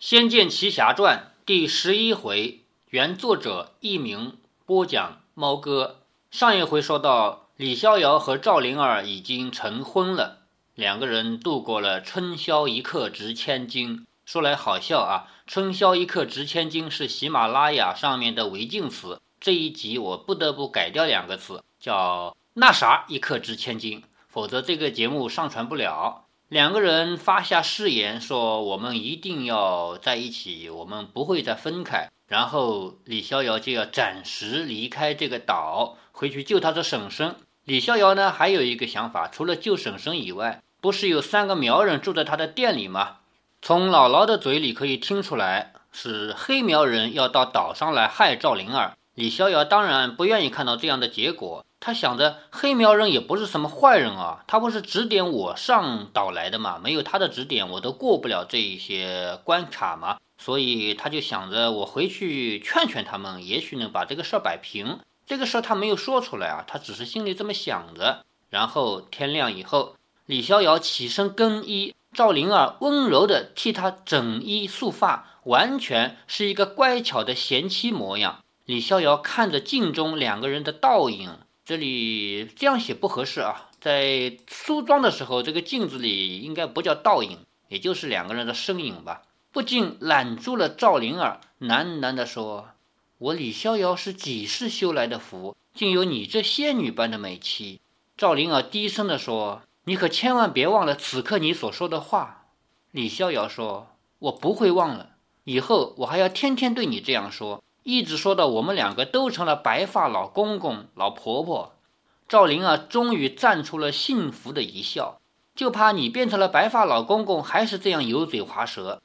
《仙剑奇侠传》第十一回，原作者佚名，播讲猫哥。上一回说到，李逍遥和赵灵儿已经成婚了，两个人度过了春宵一刻值千金。说来好笑啊，春宵一刻值千金是喜马拉雅上面的违禁词，这一集我不得不改掉两个词，叫那啥一刻值千金，否则这个节目上传不了。两个人发下誓言，说我们一定要在一起，我们不会再分开。然后李逍遥就要暂时离开这个岛，回去救他的婶婶。李逍遥呢，还有一个想法，除了救婶婶以外，不是有三个苗人住在他的店里吗？从姥姥的嘴里可以听出来，是黑苗人要到岛上来害赵灵儿。李逍遥当然不愿意看到这样的结果。他想着黑苗人也不是什么坏人啊，他不是指点我上岛来的嘛？没有他的指点，我都过不了这一些关卡嘛。所以他就想着我回去劝劝他们，也许能把这个事儿摆平。这个事儿他没有说出来啊，他只是心里这么想着。然后天亮以后，李逍遥起身更衣，赵灵儿温柔地替他整衣束发，完全是一个乖巧的贤妻模样。李逍遥看着镜中两个人的倒影。这里这样写不合适啊，在梳妆的时候，这个镜子里应该不叫倒影，也就是两个人的身影吧。不禁揽住了赵灵儿，喃喃地说：“我李逍遥是几世修来的福，竟有你这仙女般的美妻。”赵灵儿低声地说：“你可千万别忘了此刻你所说的话。”李逍遥说：“我不会忘了，以后我还要天天对你这样说。”一直说到我们两个都成了白发老公公、老婆婆，赵灵儿终于绽出了幸福的一笑。就怕你变成了白发老公公，还是这样油嘴滑舌。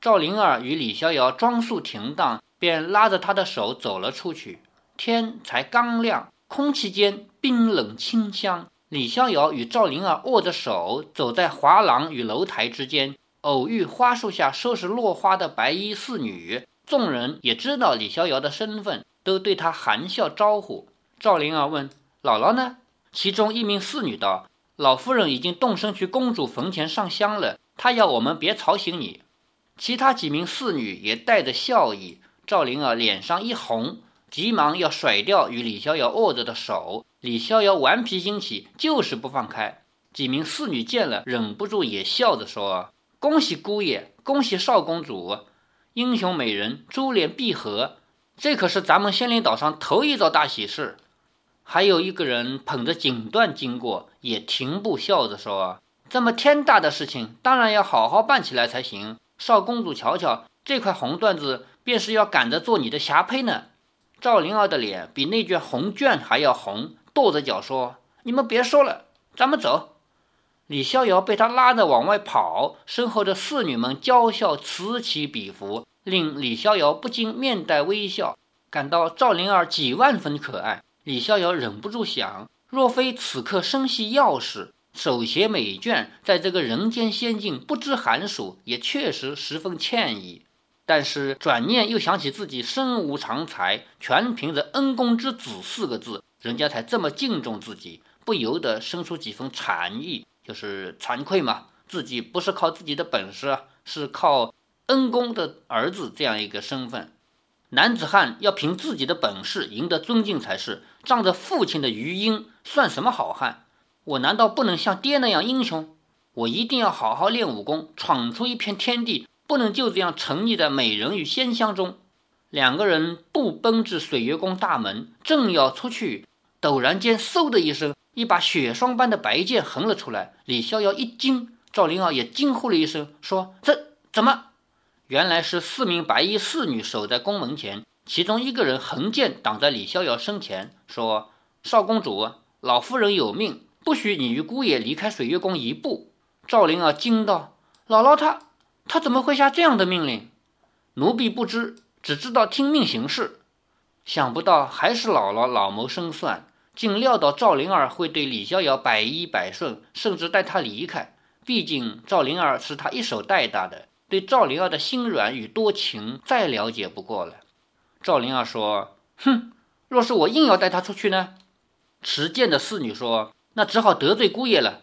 赵灵儿与李逍遥装束停当，便拉着他的手走了出去。天才刚亮，空气间冰冷清香。李逍遥与赵灵儿握着手，走在华廊与楼台之间，偶遇花树下收拾落花的白衣侍女。众人也知道李逍遥的身份，都对他含笑招呼。赵灵儿问：“姥姥呢？”其中一名侍女道：“老夫人已经动身去公主坟前上香了，她要我们别吵醒你。”其他几名侍女也带着笑意。赵灵儿脸上一红，急忙要甩掉与李逍遥握着的手。李逍遥顽皮心起，就是不放开。几名侍女见了，忍不住也笑着说：“恭喜姑爷，恭喜少公主。”英雄美人，珠联璧合，这可是咱们仙灵岛上头一遭大喜事。还有一个人捧着锦缎经过，也停步笑着说：“这么天大的事情，当然要好好办起来才行。少公主瞧瞧，这块红缎子，便是要赶着做你的霞帔呢。”赵灵儿的脸比那卷红绢还要红，跺着脚说：“你们别说了，咱们走。”李逍遥被他拉着往外跑，身后的侍女们娇笑此起彼伏，令李逍遥不禁面带微笑。感到赵灵儿几万分可爱，李逍遥忍不住想：若非此刻身系钥匙，手携美眷，在这个人间仙境不知寒暑，也确实十分惬意。但是转念又想起自己身无长才，全凭着“恩公之子”四个字，人家才这么敬重自己，不由得生出几分禅意。就是惭愧嘛，自己不是靠自己的本事，是靠恩公的儿子这样一个身份。男子汉要凭自己的本事赢得尊敬才是。仗着父亲的余荫，算什么好汉？我难道不能像爹那样英雄？我一定要好好练武功，闯出一片天地，不能就这样沉溺在美人与仙香中。两个人步奔至水月宫大门，正要出去，陡然间，嗖的一声。一把雪霜般的白剑横了出来，李逍遥一惊，赵灵儿也惊呼了一声，说：“这怎么？”原来是四名白衣侍女守在宫门前，其中一个人横剑挡在李逍遥身前，说：“少公主，老夫人有命，不许你与姑爷离开水月宫一步。”赵灵儿惊道：“姥姥，她她怎么会下这样的命令？奴婢不知，只知道听命行事。想不到还是姥姥老谋深算。”竟料到赵灵儿会对李逍遥百依百顺，甚至带他离开。毕竟赵灵儿是他一手带大的，对赵灵儿的心软与多情再了解不过了。赵灵儿说：“哼，若是我硬要带他出去呢？”持剑的侍女说：“那只好得罪姑爷了。”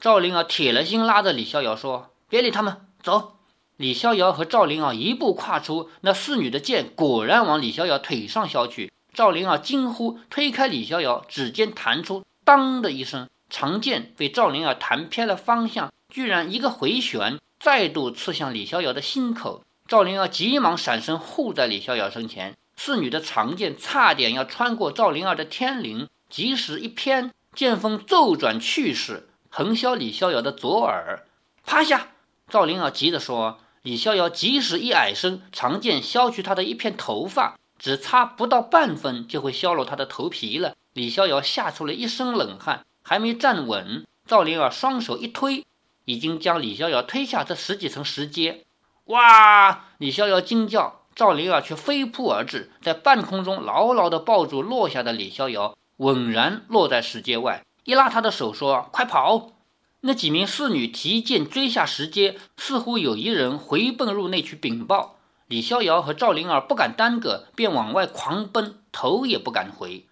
赵灵儿铁了心拉着李逍遥说：“别理他们，走。”李逍遥和赵灵儿一步跨出，那侍女的剑果然往李逍遥腿上削去。赵灵儿惊呼，推开李逍遥，指尖弹出，当的一声，长剑被赵灵儿弹偏了方向，居然一个回旋，再度刺向李逍遥的心口。赵灵儿急忙闪身护在李逍遥身前，侍女的长剑差点要穿过赵灵儿的天灵，及时一偏，剑锋骤转去势，横削李逍遥的左耳。趴下！赵灵儿急着说。李逍遥及时一矮身，长剑削去他的一片头发，只差不到半分就会削落他的头皮了。李逍遥吓出了一身冷汗，还没站稳，赵灵儿双手一推，已经将李逍遥推下这十几层石阶。哇！李逍遥惊叫，赵灵儿却飞扑而至，在半空中牢牢地抱住落下的李逍遥，稳然落在石阶外，一拉他的手说：“快跑！”那几名侍女提剑追下石阶，似乎有一人回奔入内去禀报。李逍遥和赵灵儿不敢耽搁，便往外狂奔，头也不敢回。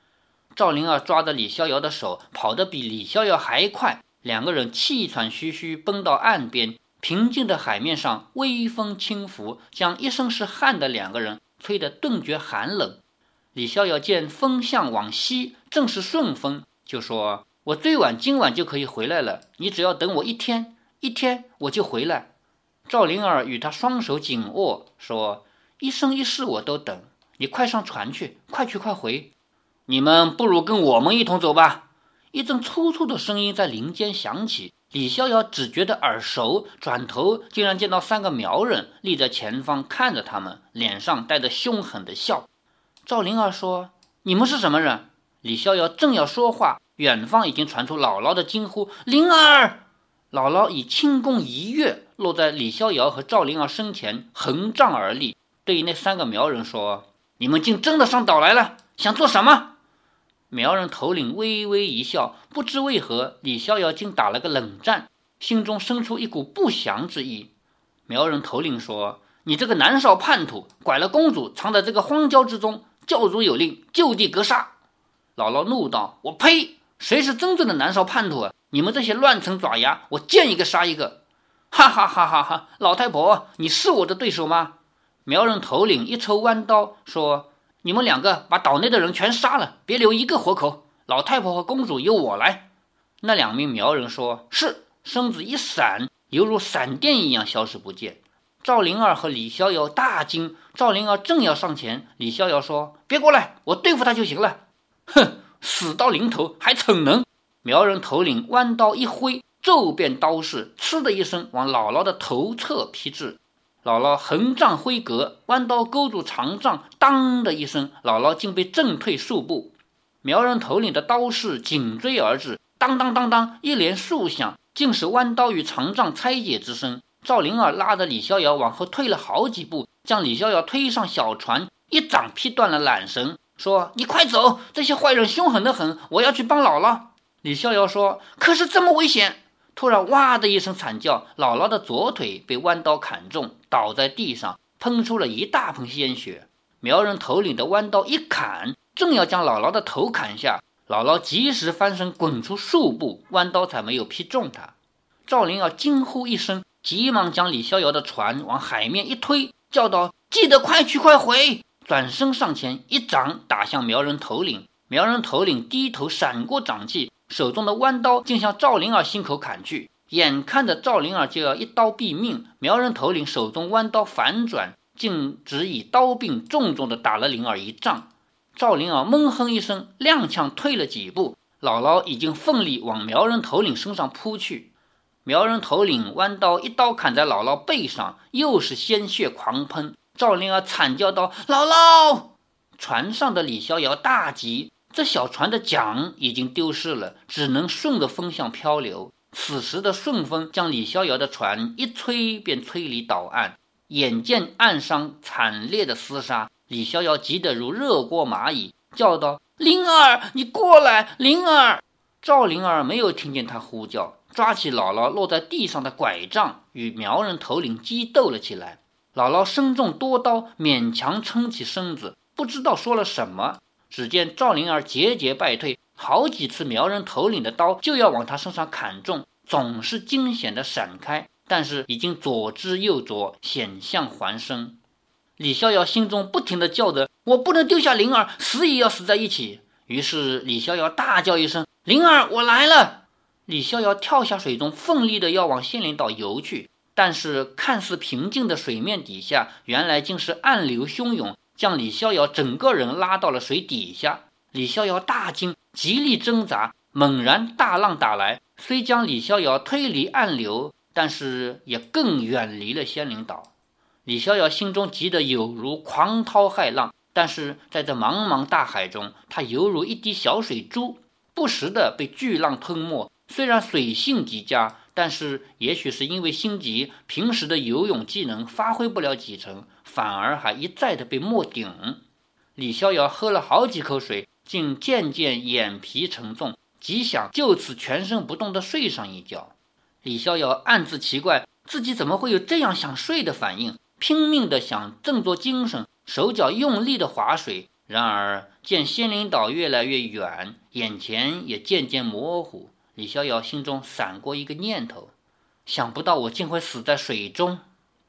赵灵儿抓着李逍遥的手，跑得比李逍遥还快。两个人气喘吁吁奔到岸边，平静的海面上，微风轻拂，将一身是汗的两个人吹得顿觉寒冷。李逍遥见风向往西，正是顺风，就说。我最晚今晚就可以回来了，你只要等我一天，一天我就回来。赵灵儿与他双手紧握，说：“一生一世我都等你，快上船去，快去快回。你们不如跟我们一同走吧。”一阵粗粗的声音在林间响起，李逍遥只觉得耳熟，转头竟然见到三个苗人立在前方看着他们，脸上带着凶狠的笑。赵灵儿说：“你们是什么人？”李逍遥正要说话。远方已经传出姥姥的惊呼：“灵儿！”姥姥以轻功一跃，落在李逍遥和赵灵儿身前，横杖而立，对那三个苗人说：“你们竟真的上岛来了，想做什么？”苗人头领微微一笑，不知为何李逍遥竟打了个冷战，心中生出一股不祥之意。苗人头领说：“你这个南少叛徒，拐了公主，藏在这个荒郊之中，教主有令，就地格杀！”姥姥怒道：“我呸！”谁是真正的南少叛徒啊？你们这些乱臣爪牙，我见一个杀一个！哈哈哈哈哈！老太婆，你是我的对手吗？苗人头领一抽弯刀，说：“你们两个把岛内的人全杀了，别留一个活口。老太婆和公主由我来。”那两名苗人说：“是。”身子一闪，犹如闪电一样消失不见。赵灵儿和李逍遥大惊。赵灵儿正要上前，李逍遥说：“别过来，我对付他就行了。”哼！死到临头还逞能！苗人头领弯刀一挥，骤变刀势，呲的一声往姥姥的头侧劈至。姥姥横杖挥格，弯刀勾住长杖，当的一声，姥姥竟被震退数步。苗人头领的刀势紧追而至，当当当当，一连数响，竟是弯刀与长杖拆解之声。赵灵儿拉着李逍遥往后退了好几步，将李逍遥推上小船，一掌劈断了缆绳。说：“你快走，这些坏人凶狠的很，我要去帮姥姥。”李逍遥说：“可是这么危险！”突然，哇的一声惨叫，姥姥的左腿被弯刀砍中，倒在地上，喷出了一大盆鲜血。苗人头领的弯刀一砍，正要将姥姥的头砍下，姥姥及时翻身滚出数步，弯刀才没有劈中他。赵灵儿惊呼一声，急忙将李逍遥的船往海面一推，叫道：“记得快去快回！”转身上前，一掌打向苗人头领。苗人头领低头闪过掌气，手中的弯刀竟向赵灵儿心口砍去。眼看着赵灵儿就要一刀毙命，苗人头领手中弯刀反转，竟只以刀柄重重地打了灵儿一丈。赵灵儿闷哼一声，踉跄退了几步。姥姥已经奋力往苗人头领身上扑去。苗人头领弯刀一刀砍在姥姥背上，又是鲜血狂喷。赵灵儿惨叫道：“姥姥！”船上的李逍遥大急，这小船的桨已经丢失了，只能顺着风向漂流。此时的顺风将李逍遥的船一吹，便吹离岛岸。眼见岸上惨烈的厮杀，李逍遥急得如热锅蚂蚁，叫道：“灵儿，你过来！灵儿！”赵灵儿没有听见他呼叫，抓起姥姥落在地上的拐杖，与苗人头领激斗了起来。姥姥身中多刀，勉强撑起身子，不知道说了什么。只见赵灵儿节节败退，好几次苗人头领的刀就要往他身上砍中，总是惊险的闪开。但是已经左支右绌，险象环生。李逍遥心中不停的叫着：“我不能丢下灵儿，死也要死在一起。”于是李逍遥大叫一声：“灵儿，我来了！”李逍遥跳下水中，奋力的要往仙灵岛游去。但是看似平静的水面底下，原来竟是暗流汹涌，将李逍遥整个人拉到了水底下。李逍遥大惊，极力挣扎。猛然大浪打来，虽将李逍遥推离暗流，但是也更远离了仙灵岛。李逍遥心中急得有如狂涛骇浪，但是在这茫茫大海中，他犹如一滴小水珠，不时的被巨浪吞没。虽然水性极佳。但是，也许是因为心急，平时的游泳技能发挥不了几成，反而还一再的被没顶。李逍遥喝了好几口水，竟渐渐眼皮沉重，极想就此全身不动的睡上一觉。李逍遥暗自奇怪，自己怎么会有这样想睡的反应，拼命的想振作精神，手脚用力的划水。然而见仙灵岛越来越远，眼前也渐渐模糊。李逍遥心中闪过一个念头，想不到我竟会死在水中。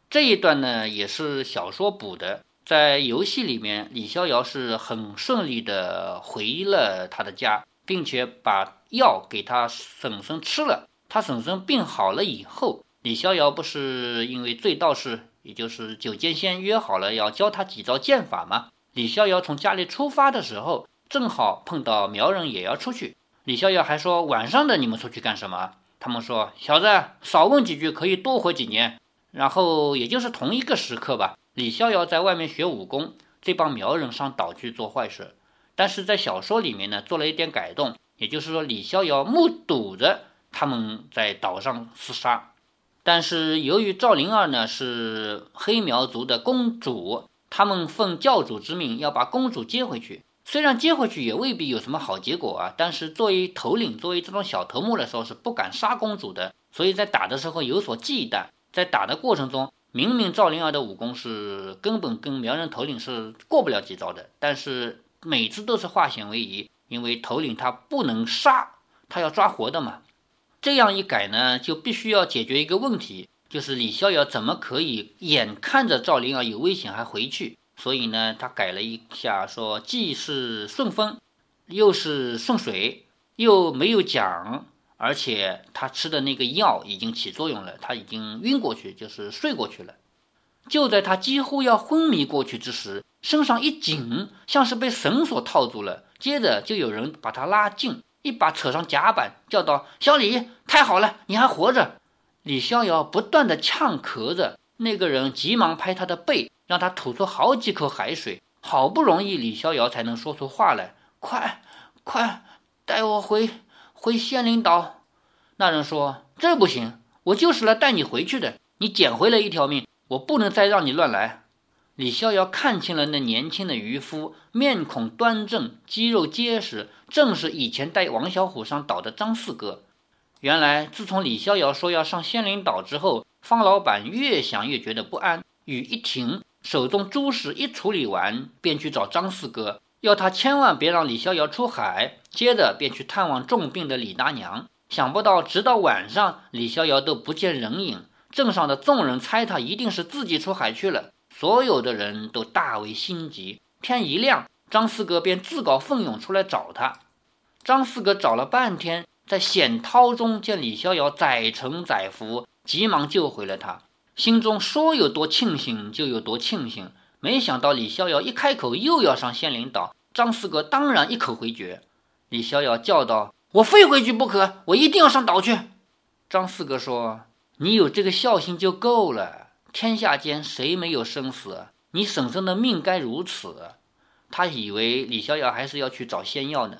这一段呢，也是小说补的。在游戏里面，李逍遥是很顺利的回了他的家，并且把药给他婶婶吃了。他婶婶病好了以后，李逍遥不是因为醉道士，也就是九剑仙约好了要教他几招剑法吗？李逍遥从家里出发的时候，正好碰到苗人也要出去。李逍遥还说：“晚上的你们出去干什么？”他们说：“小子，少问几句，可以多活几年。”然后也就是同一个时刻吧，李逍遥在外面学武功，这帮苗人上岛去做坏事。但是在小说里面呢，做了一点改动，也就是说，李逍遥目睹着他们在岛上厮杀。但是由于赵灵儿呢是黑苗族的公主，他们奉教主之命要把公主接回去。虽然接回去也未必有什么好结果啊，但是作为头领，作为这种小头目来说是不敢杀公主的，所以在打的时候有所忌惮。在打的过程中，明明赵灵儿的武功是根本跟苗人头领是过不了几招的，但是每次都是化险为夷，因为头领他不能杀，他要抓活的嘛。这样一改呢，就必须要解决一个问题，就是李逍遥怎么可以眼看着赵灵儿有危险还回去？所以呢，他改了一下，说既是顺风，又是顺水，又没有桨，而且他吃的那个药已经起作用了，他已经晕过去，就是睡过去了。就在他几乎要昏迷过去之时，身上一紧，像是被绳索套住了。接着就有人把他拉近，一把扯上甲板，叫道：“小李，太好了，你还活着！”李逍遥不断的呛咳着，那个人急忙拍他的背。让他吐出好几口海水，好不容易李逍遥才能说出话来：“快，快带我回回仙灵岛。”那人说：“这不行，我就是来带你回去的。你捡回了一条命，我不能再让你乱来。”李逍遥看清了那年轻的渔夫，面孔端正，肌肉结实，正是以前带王小虎上岛的张四哥。原来，自从李逍遥说要上仙灵岛之后，方老板越想越觉得不安，雨一停。手中诸事一处理完，便去找张四哥，要他千万别让李逍遥出海。接着便去探望重病的李大娘。想不到，直到晚上，李逍遥都不见人影。镇上的众人猜他一定是自己出海去了，所有的人都大为心急。天一亮，张四哥便自告奋勇出来找他。张四哥找了半天，在险涛中见李逍遥载沉载浮，急忙救回了他。心中说有多庆幸就有多庆幸，没想到李逍遥一开口又要上仙灵岛，张四哥当然一口回绝。李逍遥叫道：“我非回去不可，我一定要上岛去。”张四哥说：“你有这个孝心就够了，天下间谁没有生死？你婶婶的命该如此。”他以为李逍遥还是要去找仙药呢。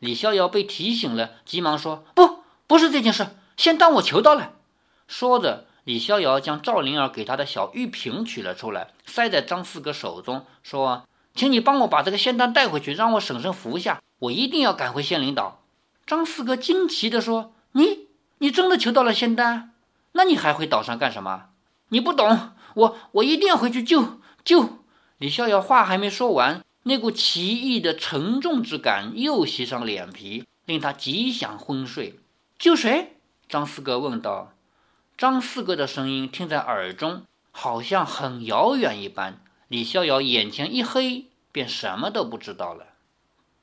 李逍遥被提醒了，急忙说：“不，不是这件事，先当我求到了。”说着。李逍遥将赵灵儿给他的小玉瓶取了出来，塞在张四哥手中，说：“请你帮我把这个仙丹带回去，让我婶婶服下。我一定要赶回仙灵岛。”张四哥惊奇地说：“你，你真的求到了仙丹？那你还回岛上干什么？你不懂，我，我一定要回去救救。”李逍遥话还没说完，那股奇异的沉重之感又袭上脸皮，令他极想昏睡。救谁？张四哥问道。张四哥的声音听在耳中，好像很遥远一般。李逍遥眼前一黑，便什么都不知道了。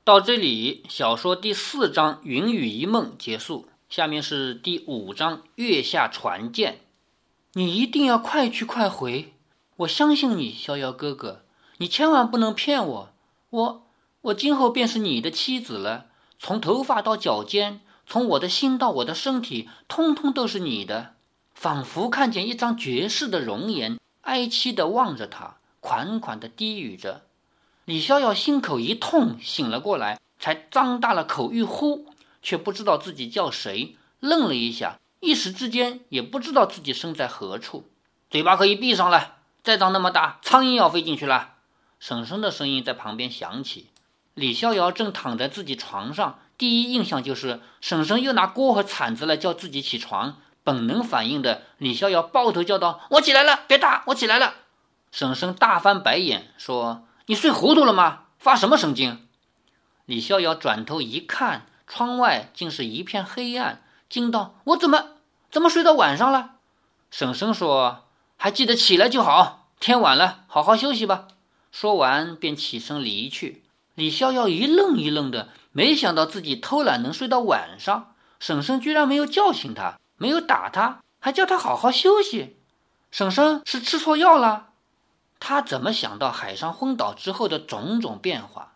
到这里，小说第四章《云雨一梦》结束。下面是第五章《月下传剑》。你一定要快去快回，我相信你，逍遥哥哥。你千万不能骗我，我我今后便是你的妻子了。从头发到脚尖，从我的心到我的身体，通通都是你的。仿佛看见一张绝世的容颜，哀凄地望着他，款款地低语着。李逍遥心口一痛，醒了过来，才张大了口欲呼，却不知道自己叫谁，愣了一下，一时之间也不知道自己身在何处。嘴巴可以闭上了，再张那么大，苍蝇要飞进去了。婶婶的声音在旁边响起。李逍遥正躺在自己床上，第一印象就是婶婶又拿锅和铲子来叫自己起床。本能反应的李逍遥抱头叫道：“我起来了，别打，我起来了。”婶婶大翻白眼说：“你睡糊涂了吗？发什么神经？”李逍遥转头一看，窗外竟是一片黑暗，惊道：“我怎么怎么睡到晚上了？”婶婶说：“还记得起来就好，天晚了，好好休息吧。”说完便起身离去。李逍遥一愣一愣的，没想到自己偷懒能睡到晚上。婶婶居然没有叫醒他，没有打他，还叫他好好休息。婶婶是吃错药了？他怎么想到海上昏倒之后的种种变化？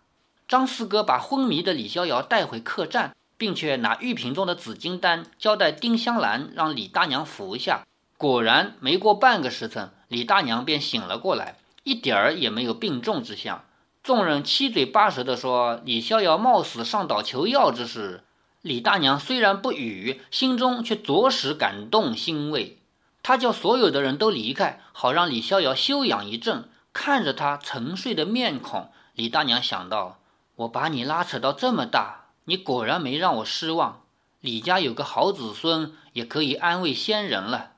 张四哥把昏迷的李逍遥带回客栈，并且拿玉瓶中的紫金丹交代丁香兰让李大娘服下。果然，没过半个时辰，李大娘便醒了过来，一点儿也没有病重之象。众人七嘴八舌地说李逍遥冒死上岛求药之事，李大娘虽然不语，心中却着实感动欣慰。她叫所有的人都离开，好让李逍遥休养一阵。看着他沉睡的面孔，李大娘想到：我把你拉扯到这么大，你果然没让我失望。李家有个好子孙，也可以安慰先人了。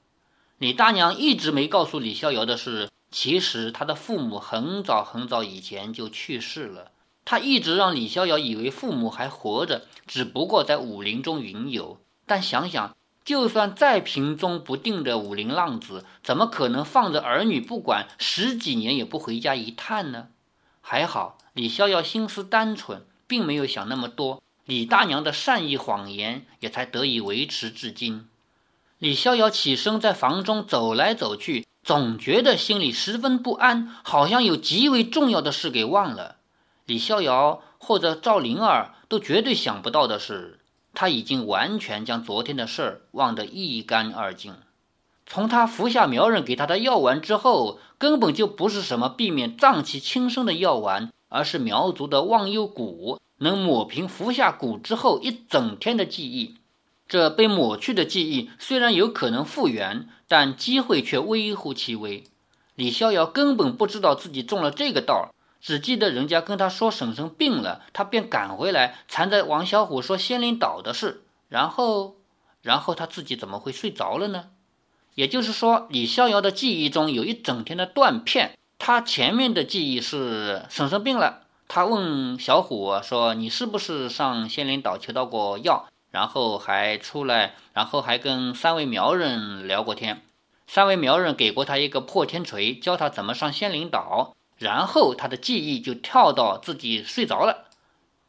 李大娘一直没告诉李逍遥的是。其实他的父母很早很早以前就去世了，他一直让李逍遥以为父母还活着，只不过在武林中云游。但想想，就算再平中不定的武林浪子，怎么可能放着儿女不管，十几年也不回家一探呢？还好李逍遥心思单纯，并没有想那么多，李大娘的善意谎言也才得以维持至今。李逍遥起身在房中走来走去。总觉得心里十分不安，好像有极为重要的事给忘了。李逍遥或者赵灵儿都绝对想不到的是，他已经完全将昨天的事儿忘得一干二净。从他服下苗人给他的药丸之后，根本就不是什么避免脏器轻生的药丸，而是苗族的忘忧谷，能抹平服下蛊之后一整天的记忆。这被抹去的记忆虽然有可能复原，但机会却微乎其微。李逍遥根本不知道自己中了这个道儿，只记得人家跟他说婶婶病了，他便赶回来缠着王小虎说仙灵岛的事。然后，然后他自己怎么会睡着了呢？也就是说，李逍遥的记忆中有一整天的断片。他前面的记忆是婶婶病了，他问小虎说：“你是不是上仙灵岛求到过药？”然后还出来，然后还跟三位苗人聊过天，三位苗人给过他一个破天锤，教他怎么上仙灵岛。然后他的记忆就跳到自己睡着了，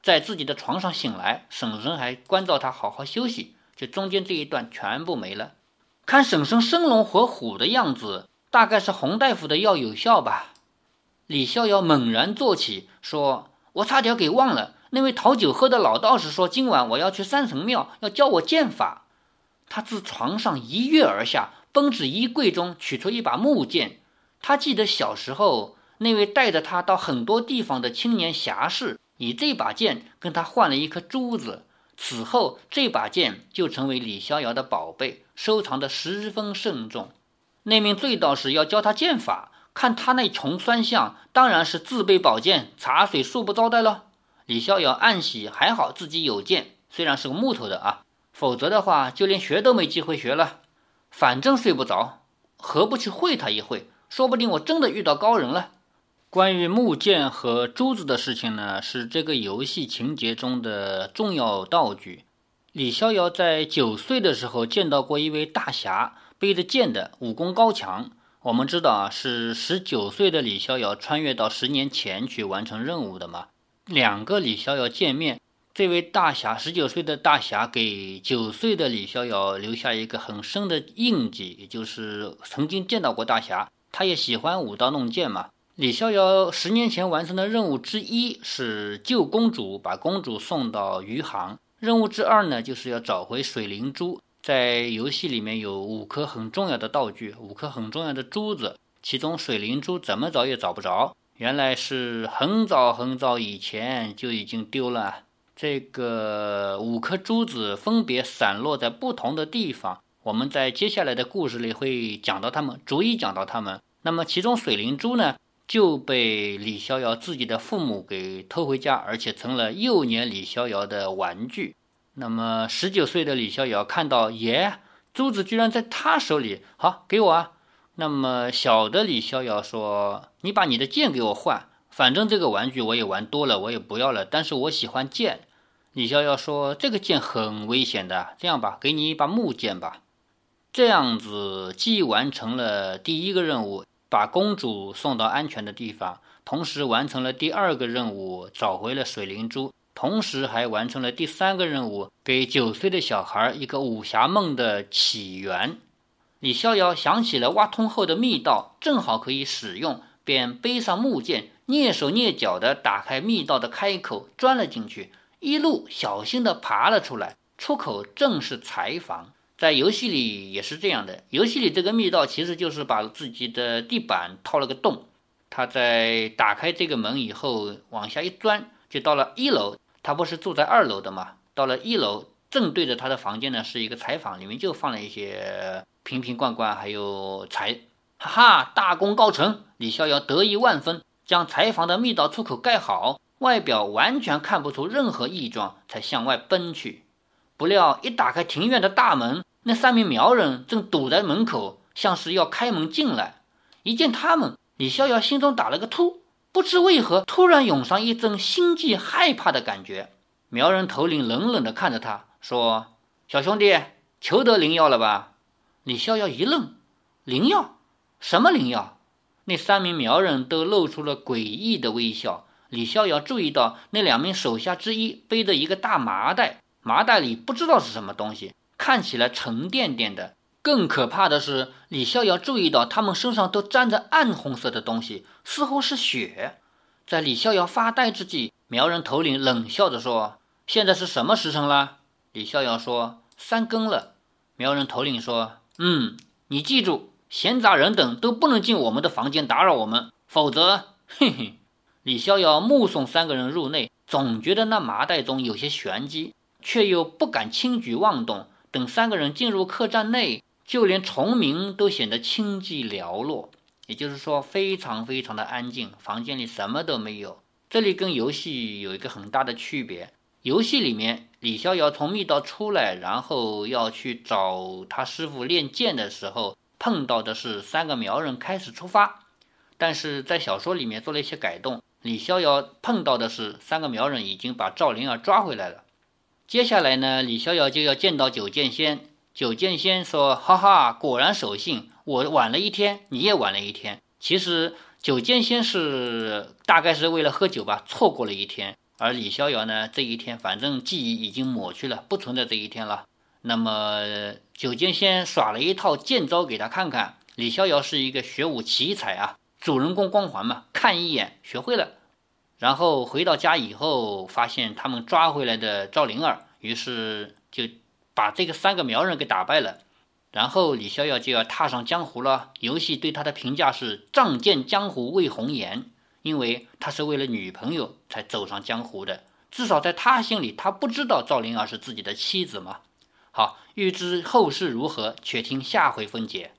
在自己的床上醒来，婶婶还关照他好好休息。就中间这一段全部没了。看婶婶生龙活虎的样子，大概是洪大夫的药有效吧。李逍遥猛然坐起，说：“我差点给忘了。”那位讨酒喝的老道士说：“今晚我要去山神庙，要教我剑法。”他自床上一跃而下，奔至衣柜中取出一把木剑。他记得小时候那位带着他到很多地方的青年侠士，以这把剑跟他换了一颗珠子。此后，这把剑就成为李逍遥的宝贝，收藏的十分慎重。那名醉道士要教他剑法，看他那穷酸相，当然是自备宝剑，茶水恕不招待了。李逍遥暗喜，还好自己有剑，虽然是个木头的啊，否则的话就连学都没机会学了。反正睡不着，何不去会他一会？说不定我真的遇到高人了。关于木剑和珠子的事情呢，是这个游戏情节中的重要道具。李逍遥在九岁的时候见到过一位大侠，背着剑的，武功高强。我们知道啊，是十九岁的李逍遥穿越到十年前去完成任务的嘛。两个李逍遥见面，这位大侠十九岁的大侠给九岁的李逍遥留下一个很深的印记，也就是曾经见到过大侠。他也喜欢舞刀弄剑嘛。李逍遥十年前完成的任务之一是救公主，把公主送到余杭。任务之二呢，就是要找回水灵珠。在游戏里面有五颗很重要的道具，五颗很重要的珠子，其中水灵珠怎么找也找不着。原来是很早很早以前就已经丢了。这个五颗珠子分别散落在不同的地方，我们在接下来的故事里会讲到它们，逐一讲到它们。那么其中水灵珠呢，就被李逍遥自己的父母给偷回家，而且成了幼年李逍遥的玩具。那么十九岁的李逍遥看到，耶，珠子居然在他手里，好，给我啊。那么小的李逍遥说：“你把你的剑给我换，反正这个玩具我也玩多了，我也不要了。但是我喜欢剑。”李逍遥说：“这个剑很危险的，这样吧，给你一把木剑吧。”这样子既完成了第一个任务，把公主送到安全的地方，同时完成了第二个任务，找回了水灵珠，同时还完成了第三个任务，给九岁的小孩一个武侠梦的起源。李逍遥想起了挖通后的密道，正好可以使用，便背上木剑，蹑手蹑脚地打开密道的开口，钻了进去，一路小心地爬了出来。出口正是柴房，在游戏里也是这样的。游戏里这个密道其实就是把自己的地板掏了个洞，他在打开这个门以后，往下一钻，就到了一楼。他不是住在二楼的吗？到了一楼，正对着他的房间呢，是一个柴房，里面就放了一些。瓶瓶罐罐还有柴，哈哈，大功告成！李逍遥得意万分，将柴房的密道出口盖好，外表完全看不出任何异状，才向外奔去。不料一打开庭院的大门，那三名苗人正堵在门口，像是要开门进来。一见他们，李逍遥心中打了个突，不知为何突然涌上一阵心悸害怕的感觉。苗人头领冷冷地看着他说：“小兄弟，求得灵药了吧？”李逍遥一愣，灵药？什么灵药？那三名苗人都露出了诡异的微笑。李逍遥注意到那两名手下之一背着一个大麻袋，麻袋里不知道是什么东西，看起来沉甸甸的。更可怕的是，李逍遥注意到他们身上都沾着暗红色的东西，似乎是血。在李逍遥发呆之际，苗人头领冷笑着说：“现在是什么时辰了？”李逍遥说：“三更了。”苗人头领说。嗯，你记住，闲杂人等都不能进我们的房间打扰我们，否则，嘿嘿。李逍遥目送三个人入内，总觉得那麻袋中有些玄机，却又不敢轻举妄动。等三个人进入客栈内，就连虫鸣都显得清寂寥落，也就是说，非常非常的安静，房间里什么都没有。这里跟游戏有一个很大的区别。游戏里面，李逍遥从密道出来，然后要去找他师傅练剑的时候，碰到的是三个苗人开始出发。但是在小说里面做了一些改动，李逍遥碰到的是三个苗人已经把赵灵儿抓回来了。接下来呢，李逍遥就要见到九剑仙。九剑仙说：“哈哈，果然守信，我晚了一天，你也晚了一天。其实九剑仙是大概是为了喝酒吧，错过了一天。”而李逍遥呢，这一天反正记忆已经抹去了，不存在这一天了。那么九剑仙耍了一套剑招给他看看，李逍遥是一个学武奇才啊，主人公光环嘛，看一眼学会了。然后回到家以后，发现他们抓回来的赵灵儿，于是就把这个三个苗人给打败了。然后李逍遥就要踏上江湖了。游戏对他的评价是：仗剑江湖为红颜。因为他是为了女朋友才走上江湖的，至少在他心里，他不知道赵灵儿是自己的妻子吗？好，欲知后事如何，且听下回分解。